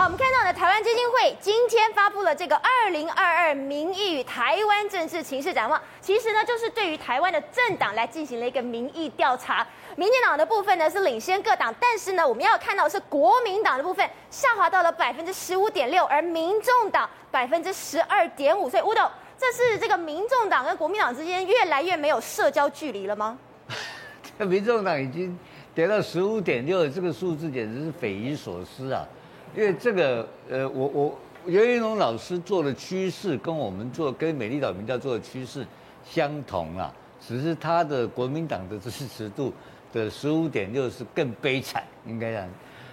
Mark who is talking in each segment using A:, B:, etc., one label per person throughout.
A: 好，我们看到呢，台湾基金会今天发布了这个二零二二民意与台湾政治情势展望。其实呢，就是对于台湾的政党来进行了一个民意调查。民进党的部分呢是领先各党，但是呢，我们要看到是国民党的部分下滑到了百分之十五点六，而民众党百分之十二点五。所以吴董，这是这个民众党跟国民党之间越来越没有社交距离了吗？
B: 这 民众党已经跌到十五点六，这个数字简直是匪夷所思啊！因为这个，呃，我我袁云龙老师做的趋势跟我们做跟美丽岛民调做的趋势相同啊，只是他的国民党的支持度的十五点六是更悲惨，应该这样。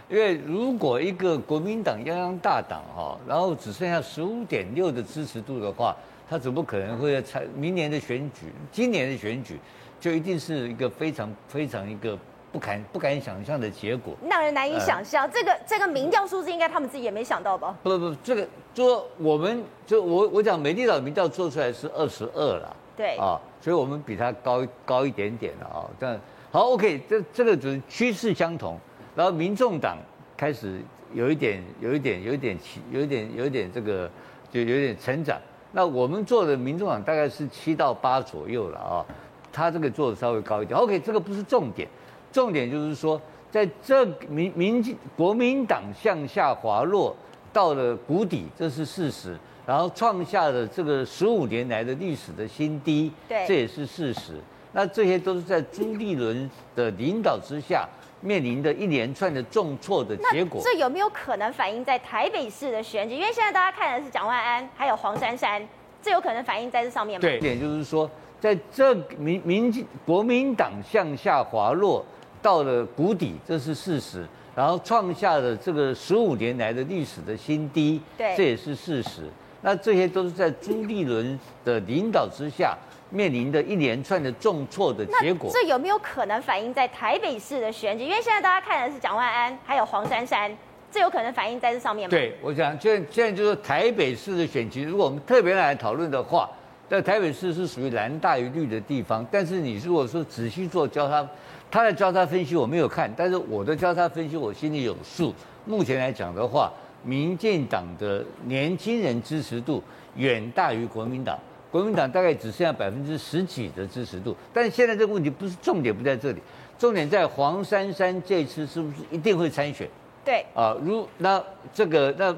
B: 因为如果一个国民党泱泱大党哈，然后只剩下十五点六的支持度的话，他怎么可能会在明年的选举，今年的选举就一定是一个非常非常一个。不敢不敢想象的结果，
A: 让人难以想象。呃、这个这个民调数字，应该他们自己也没想到吧？
B: 不不，这个就说我们就我我讲美丽岛民调做出来是二十二了，
A: 对
B: 啊，所以我们比它高高一点点了啊。但好，OK，这这个只是趋势相同，然后民众党开始有一点有一点有一点起有一点有一点这个就有点成长。那我们做的民众党大概是七到八左右了啊，他这个做的稍微高一点。OK，这个不是重点。重点就是说，在这民民国民党向下滑落到了谷底，这是事实。然后创下了这个十五年来的历史的新低，
A: 对，
B: 这也是事实。那这些都是在朱立伦的领导之下面临的一连串的重挫的结果。
A: 这有没有可能反映在台北市的选举？因为现在大家看的是蒋万安还有黄珊珊，这有可能反映在这上面吗？
B: 对，点就是说，在这民民国民党向下滑落。到了谷底，这是事实。然后创下了这个十五年来的历史的新低，
A: 对，
B: 这也是事实。那这些都是在朱立伦的领导之下面临的一连串的重挫的结果。
A: 这有没有可能反映在台北市的选举？因为现在大家看的是蒋万安还有黄珊珊，这有可能反映在这上面吗？
B: 对，我想现在现在就是台北市的选举，如果我们特别来讨论的话，在台北市是属于蓝大于绿的地方。但是你如果说仔细做交叉。他的交叉分析我没有看，但是我的交叉分析我心里有数。目前来讲的话，民进党的年轻人支持度远大于国民党，国民党大概只剩下百分之十几的支持度。但是现在这个问题不是重点，不在这里，重点在黄珊珊这次是不是一定会参选？
A: 对
B: 啊，如那这个那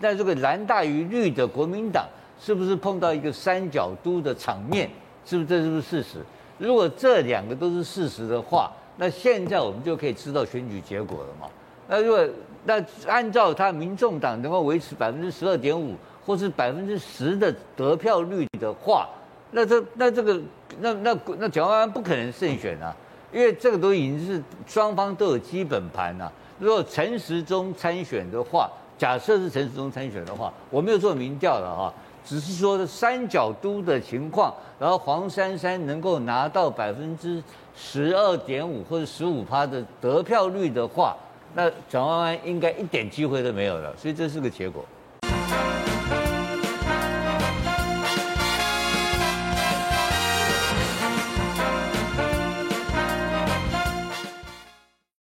B: 那这个蓝大于绿的国民党是不是碰到一个三角都的场面？是不是这是不是事实？如果这两个都是事实的话，那现在我们就可以知道选举结果了嘛？那如果那按照他民众党能够维持百分之十二点五或是百分之十的得票率的话，那这那这个那那那蒋万安不可能胜选啊，因为这个都已经是双方都有基本盘了。如果陈时中参选的话，假设是陈时中参选的话，我没有做民调了哈。只是说三角都的情况，然后黄珊珊能够拿到百分之十二点五或者十五趴的得票率的话，那蒋万安应该一点机会都没有了，所以这是个结果。